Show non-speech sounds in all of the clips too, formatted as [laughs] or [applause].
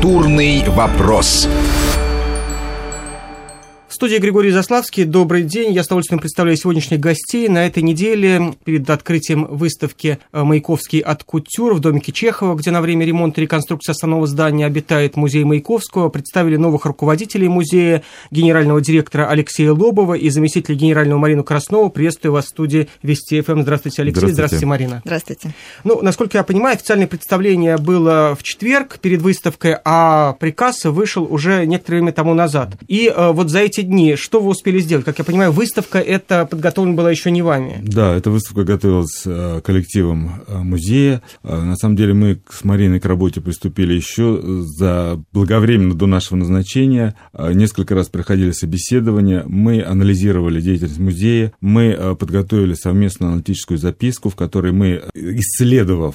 Культурный вопрос студии Григорий Заславский. Добрый день. Я с удовольствием представляю сегодняшних гостей. На этой неделе перед открытием выставки э, «Маяковский от кутюр» в домике Чехова, где на время ремонта и реконструкции основного здания обитает музей Маяковского, представили новых руководителей музея, генерального директора Алексея Лобова и заместителя генерального Марину Краснову. Приветствую вас в студии Вести ФМ. Здравствуйте, Алексей. Здравствуйте. Здравствуйте, Марина. Здравствуйте. Ну, насколько я понимаю, официальное представление было в четверг перед выставкой, а приказ вышел уже некоторое время тому назад. И э, вот за эти дни, что вы успели сделать? Как я понимаю, выставка это подготовлена была еще не вами. Да, эта выставка готовилась э, коллективом э, музея. Э, на самом деле мы с Мариной к работе приступили еще за благовременно до нашего назначения. Несколько раз проходили собеседования, мы анализировали деятельность музея, мы подготовили совместную аналитическую записку, в которой мы, исследовав,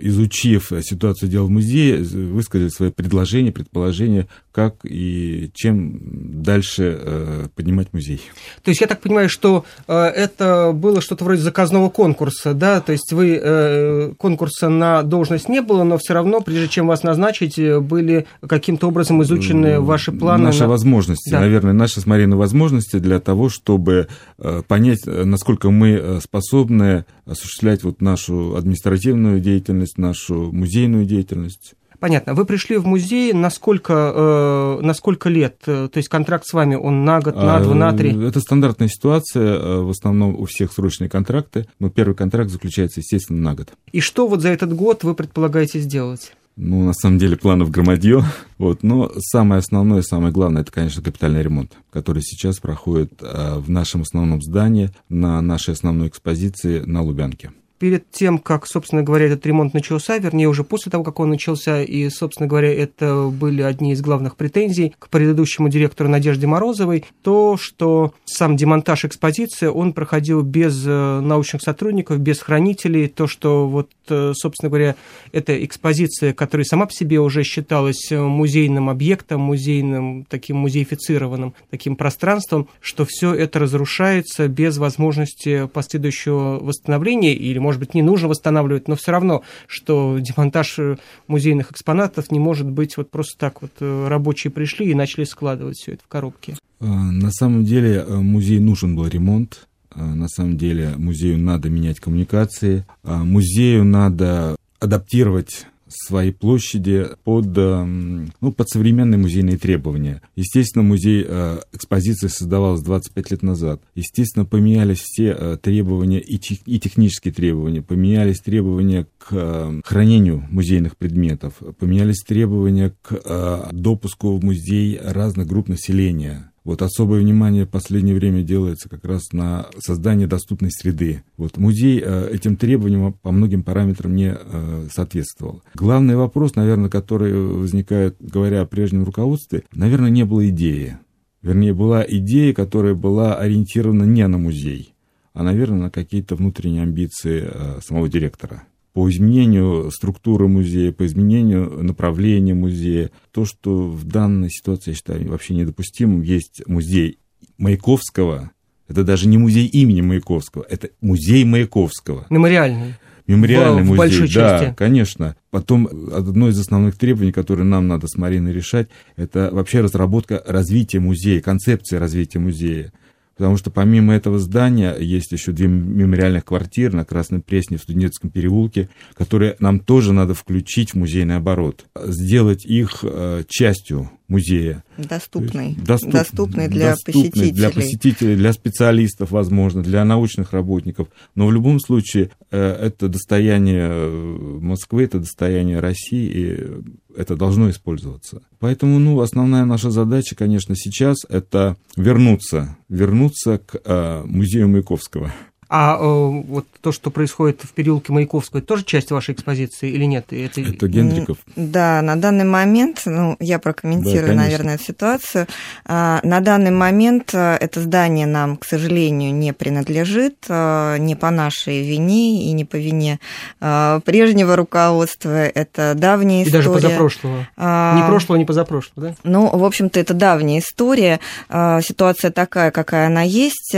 изучив ситуацию дел в музее, высказали свои предложения, предположения, как и чем дальше э, поднимать музей. То есть я так понимаю, что э, это было что-то вроде заказного конкурса, да? То есть вы э, конкурса на должность не было, но все равно, прежде чем вас назначить, э, были каким-то образом изучены ваши планы. Наши на... возможности, да. наверное, наши с Мариной возможности для того, чтобы э, понять, э, насколько мы способны осуществлять вот нашу административную деятельность, нашу музейную деятельность. Понятно. Вы пришли в музей на сколько, э, на сколько лет? То есть контракт с вами, он на год, на два, на три? Это стандартная ситуация. Э, в основном у всех срочные контракты. Но первый контракт заключается, естественно, на год. И что вот за этот год вы предполагаете сделать? Ну, на самом деле, планов громадье. [laughs] Вот. Но самое основное, самое главное, это, конечно, капитальный ремонт, который сейчас проходит э, в нашем основном здании, на нашей основной экспозиции на Лубянке перед тем, как, собственно говоря, этот ремонт начался, вернее, уже после того, как он начался, и, собственно говоря, это были одни из главных претензий к предыдущему директору Надежде Морозовой, то, что сам демонтаж экспозиции, он проходил без э, научных сотрудников, без хранителей, то, что вот, э, собственно говоря, эта экспозиция, которая сама по себе уже считалась музейным объектом, музейным, таким музеифицированным таким пространством, что все это разрушается без возможности последующего восстановления или, может может быть, не нужно восстанавливать, но все равно, что демонтаж э, музейных экспонатов не может быть вот просто так вот э, рабочие пришли и начали складывать все это в коробки. Э, на самом деле музей нужен был ремонт. На самом деле музею надо менять коммуникации, музею надо адаптировать своей площади под, эм, ну, под современные музейные требования. Естественно, музей э, экспозиции создавалась 25 лет назад. Естественно, поменялись все э, требования и, технические требования, поменялись требования к э, хранению музейных предметов, поменялись требования к допуску в музей разных групп населения вот особое внимание в последнее время делается как раз на создание доступной среды. Вот музей э, этим требованиям по многим параметрам не э, соответствовал. Главный вопрос, наверное, который возникает, говоря о прежнем руководстве, наверное, не было идеи. Вернее, была идея, которая была ориентирована не на музей, а, наверное, на какие-то внутренние амбиции э, самого директора по изменению структуры музея, по изменению направления музея. То, что в данной ситуации, я считаю, вообще недопустимым, есть музей Маяковского, это даже не музей имени Маяковского, это музей Маяковского. Мемориальный. Мемориальный в, музей, в большой да, части. конечно. Потом одно из основных требований, которые нам надо с Мариной решать, это вообще разработка развития музея, концепция развития музея. Потому что помимо этого здания есть еще две мемориальных квартиры на Красной Пресне в Студенческом переулке, которые нам тоже надо включить в музейный оборот. Сделать их э, частью музея. Доступный. Доступ, доступный для доступный посетителей. Для посетителей, для специалистов, возможно, для научных работников. Но в любом случае э, это достояние э, Москвы, это достояние России, и это должно использоваться. Поэтому, ну, основная наша задача, конечно, сейчас это вернуться, вернуться к э, музею Маяковского. А э, вот то, что происходит в переулке Маяковского, это тоже часть вашей экспозиции или нет? Это, это Гендриков. Да, на данный момент, ну, я прокомментирую, да, наверное, эту ситуацию. А, на данный момент э, это здание нам, к сожалению, не принадлежит, э, не по нашей вине и не по вине прежнего руководства. Это давняя история. И даже позапрошлого. А, не прошлого, не позапрошлого, да? Ну, в общем-то, это давняя история. Ситуация такая, какая она есть,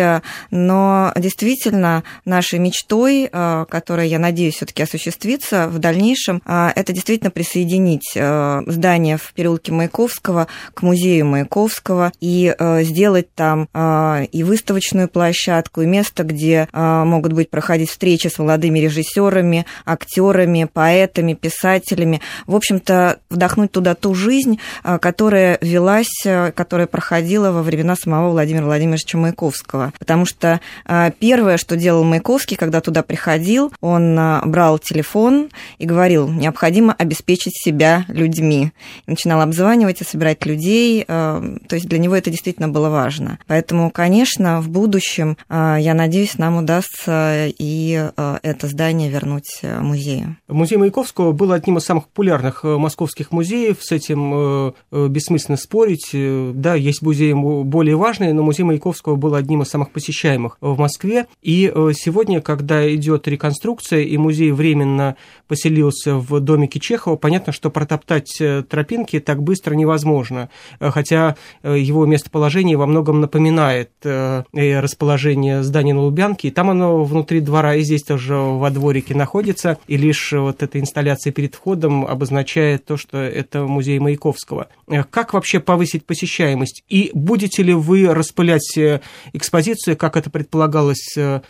но действительно конечно, нашей мечтой, которая, я надеюсь, все-таки осуществится в дальнейшем, это действительно присоединить здание в переулке Маяковского к музею Маяковского и сделать там и выставочную площадку, и место, где могут быть проходить встречи с молодыми режиссерами, актерами, поэтами, писателями. В общем-то, вдохнуть туда ту жизнь, которая велась, которая проходила во времена самого Владимира Владимировича Маяковского. Потому что первое, что делал Маяковский, когда туда приходил, он брал телефон и говорил, необходимо обеспечить себя людьми. И начинал обзванивать и собирать людей. То есть для него это действительно было важно. Поэтому, конечно, в будущем, я надеюсь, нам удастся и это здание вернуть музею. Музей Маяковского был одним из самых популярных московских музеев. С этим бессмысленно спорить. Да, есть музеи более важные, но музей Маяковского был одним из самых посещаемых в Москве. И сегодня, когда идет реконструкция, и музей временно поселился в домике Чехова, понятно, что протоптать тропинки так быстро невозможно. Хотя его местоположение во многом напоминает расположение здания на Лубянке, и там оно внутри двора, и здесь тоже во дворике находится, и лишь вот эта инсталляция перед входом обозначает то, что это музей Маяковского. Как вообще повысить посещаемость? И будете ли вы распылять э, экспозицию, как это предполагалось э,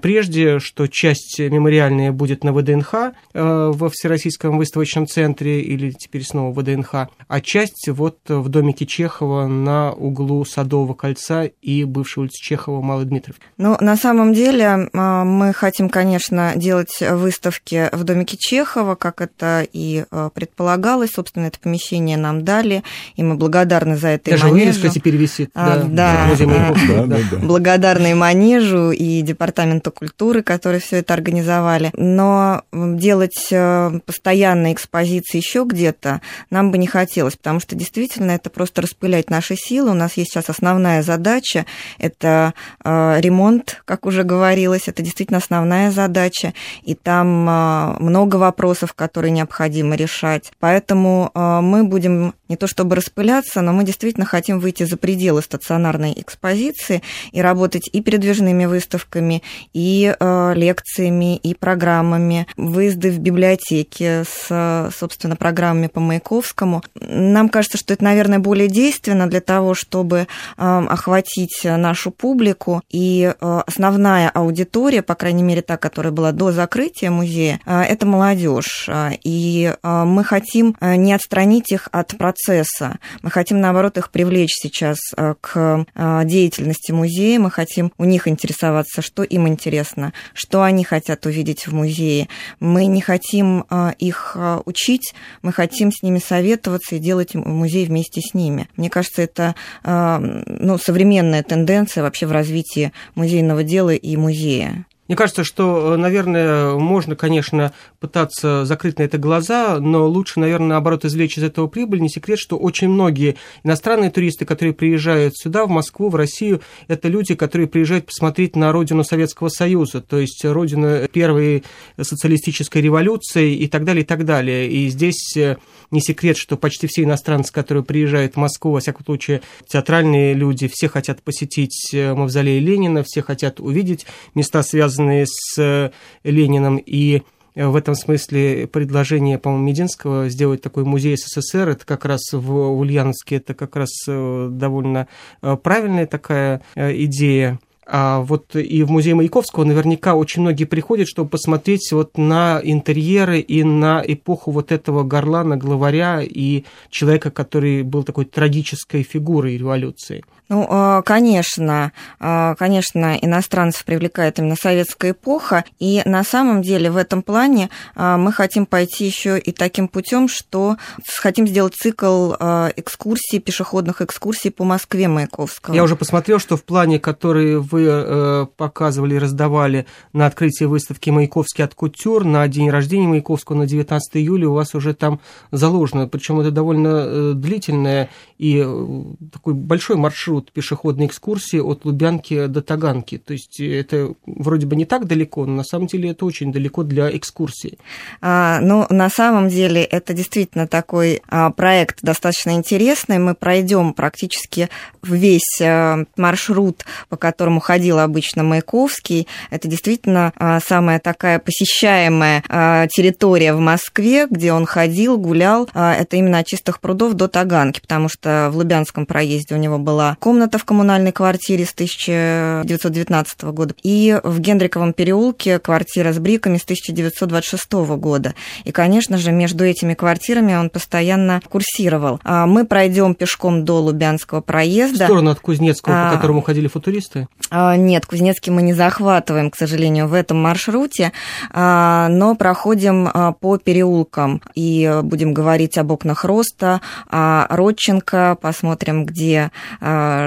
прежде, что часть мемориальная будет на ВДНХ э, во Всероссийском выставочном центре или теперь снова ВДНХ, а часть вот в домике Чехова на углу Садового кольца и бывшей улицы Чехова Малой Дмитриевки? Ну, на самом деле мы хотим, конечно, делать выставки в домике Чехова, как это и предполагалось. Собственно, это помещение нам дали, и мы благодарны за это Даже вывеска теперь висит. А, да, да, да, да. Благодарны Манежу и Департаменту культуры, которые все это организовали. Но делать э, постоянные экспозиции еще где-то нам бы не хотелось, потому что действительно это просто распылять наши силы. У нас есть сейчас основная задача – это э, ремонт, как уже говорилось, это действительно основная задача, и там э, много вопросов, которые необходимо решать. Поэтому мы будем не то чтобы распыляться, но мы действительно хотим выйти за пределы стационарной экспозиции и работать и передвижными выставками, и э, лекциями, и программами, выезды в библиотеки с, собственно, программами по Маяковскому. Нам кажется, что это, наверное, более действенно для того, чтобы э, охватить нашу публику. И э, основная аудитория, по крайней мере, та, которая была до закрытия музея, это молодежь. И мы хотим не отстранить их от процесса. Мы хотим, наоборот, их привлечь сейчас к деятельности музея. Мы хотим у них интересоваться, что им интересно, что они хотят увидеть в музее. Мы не хотим э, их учить, мы хотим с ними советоваться и делать музей вместе с ними. Мне кажется, это ну, современная тенденция вообще в развитии музейного дела и музея. Мне кажется, что, э, наверное, можно, конечно, пытаться закрыть на это глаза, но лучше, наверное, наоборот, извлечь из этого прибыль. Не секрет, что очень многие иностранные туристы, которые приезжают сюда, в Москву, в Россию, это люди, которые приезжают посмотреть на родину Советского Союза, то есть родину первой социалистической революции и так далее, и так далее. И здесь э, не секрет, что почти все иностранцы, которые приезжают в Москву, во всяком случае, театральные люди, все хотят посетить э, мавзолей Ленина, все хотят увидеть места, связанные связанные с э, Лениным, и э, в этом смысле предложение, по-моему, Мединского сделать такой музей СССР, это как раз в Ульяновске, это как раз э, довольно правильная такая идея. А вот и в музей Маяковского наверняка очень многие приходят, чтобы посмотреть вот на интерьеры и на эпоху вот этого горлана, главаря и человека, который был такой трагической фигурой революции. Ну, а, конечно, а, конечно, иностранцев привлекает именно советская эпоха, и на самом деле в этом плане а, мы хотим пойти еще и таким путем, что хотим сделать цикл экскурсий, пешеходных экскурсий по Москве Маяковского. Я уже посмотрел, что в плане, который вы э, показывали и раздавали на открытии выставки «Маяковский от кутюр» на день рождения Маяковского на 19 июля, у вас уже там заложено, причем это довольно э, длительное и э, такой большой маршрут маршрут пешеходной экскурсии от Лубянки до Таганки. То есть это вроде бы не так далеко, но на самом деле это очень далеко для экскурсии. А, ну, на самом деле это действительно такой а, проект достаточно интересный. Мы пройдем практически весь а, маршрут, по которому ходил обычно Маяковский. Это действительно а, самая такая посещаемая а, территория в Москве, где он ходил, гулял. А, это именно от Чистых прудов до Таганки, потому что в Лубянском проезде у него была комната в коммунальной квартире с 1919 года, и в Генриковом переулке квартира с бриками с 1926 года. И, конечно же, между этими квартирами он постоянно курсировал. А мы пройдем пешком до Лубянского проезда. В сторону от Кузнецкого, а, по которому ходили футуристы? А, нет, Кузнецкий мы не захватываем, к сожалению, в этом маршруте, а, но проходим по переулкам и будем говорить об окнах роста, о Родченко, посмотрим, где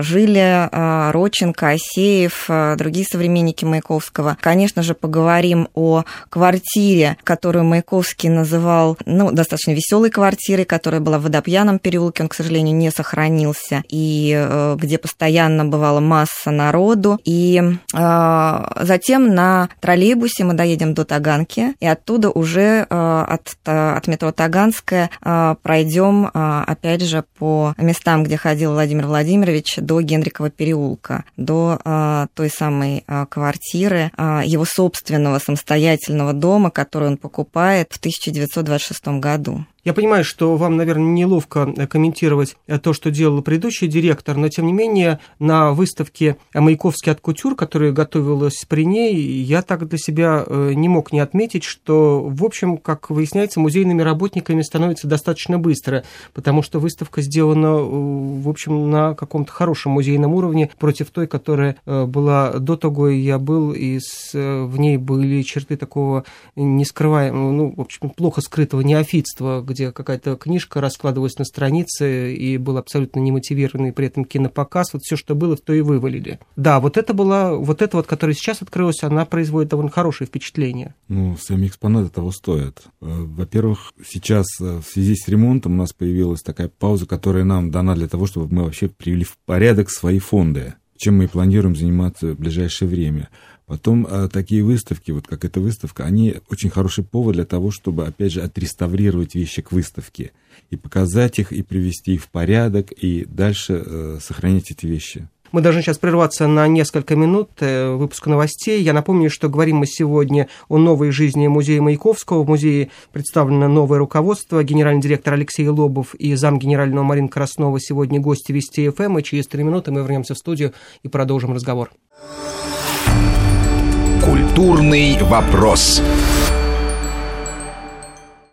жили а, Родченко, Асеев, а, другие современники Маяковского. Конечно же, поговорим о квартире, которую Маяковский называл ну, достаточно веселой квартирой, которая была в Водопьяном переулке, он, к сожалению, не сохранился, и э, где постоянно бывала масса народу. И затем на троллейбусе мы доедем до Таганки, и оттуда уже от, от метро Таганская пройдем, опять же, по местам, где ходил Владимир Владимирович, до Генрикова переулка, до а, той самой а, квартиры, а, его собственного самостоятельного дома, который он покупает в 1926 году. Я понимаю, что вам, наверное, неловко э, комментировать э, то, что делал предыдущий директор, но, тем не менее, на выставке «Маяковский от кутюр», которая готовилась при ней, я так для себя э, не мог не отметить, что, в общем, как выясняется, музейными работниками становится достаточно быстро, потому что выставка сделана, в общем, на каком-то хорошем музейном уровне. Против той, которая была до того, я был, и в ней были черты такого нескрываемого, ну, в общем, плохо скрытого неофитства, где какая-то книжка раскладывалась на странице и был абсолютно немотивированный при этом кинопоказ. Вот все, что было, то и вывалили. Да, вот это была, вот эта вот, которая сейчас открылась, она производит довольно хорошее впечатление. Ну, сами экспонаты того стоят. Э, во-первых, сейчас э, в связи с ремонтом у нас появилась такая пауза, которая нам дана для того, чтобы мы вообще привели в порядок свои фонды чем мы и планируем заниматься в ближайшее время. Потом а, такие выставки, вот как эта выставка, они очень хороший повод для того, чтобы, опять же, отреставрировать вещи к выставке и показать их, и привести их в порядок, и дальше э, сохранять эти вещи. Мы должны сейчас прерваться на несколько минут э, выпуска новостей. Я напомню, что говорим мы сегодня о новой жизни музея Маяковского. В музее представлено новое руководство. Генеральный директор Алексей Лобов и зам генерального Марин Краснова сегодня гости Вести ФМ. И через три минуты мы вернемся в студию и продолжим разговор. Культурный вопрос.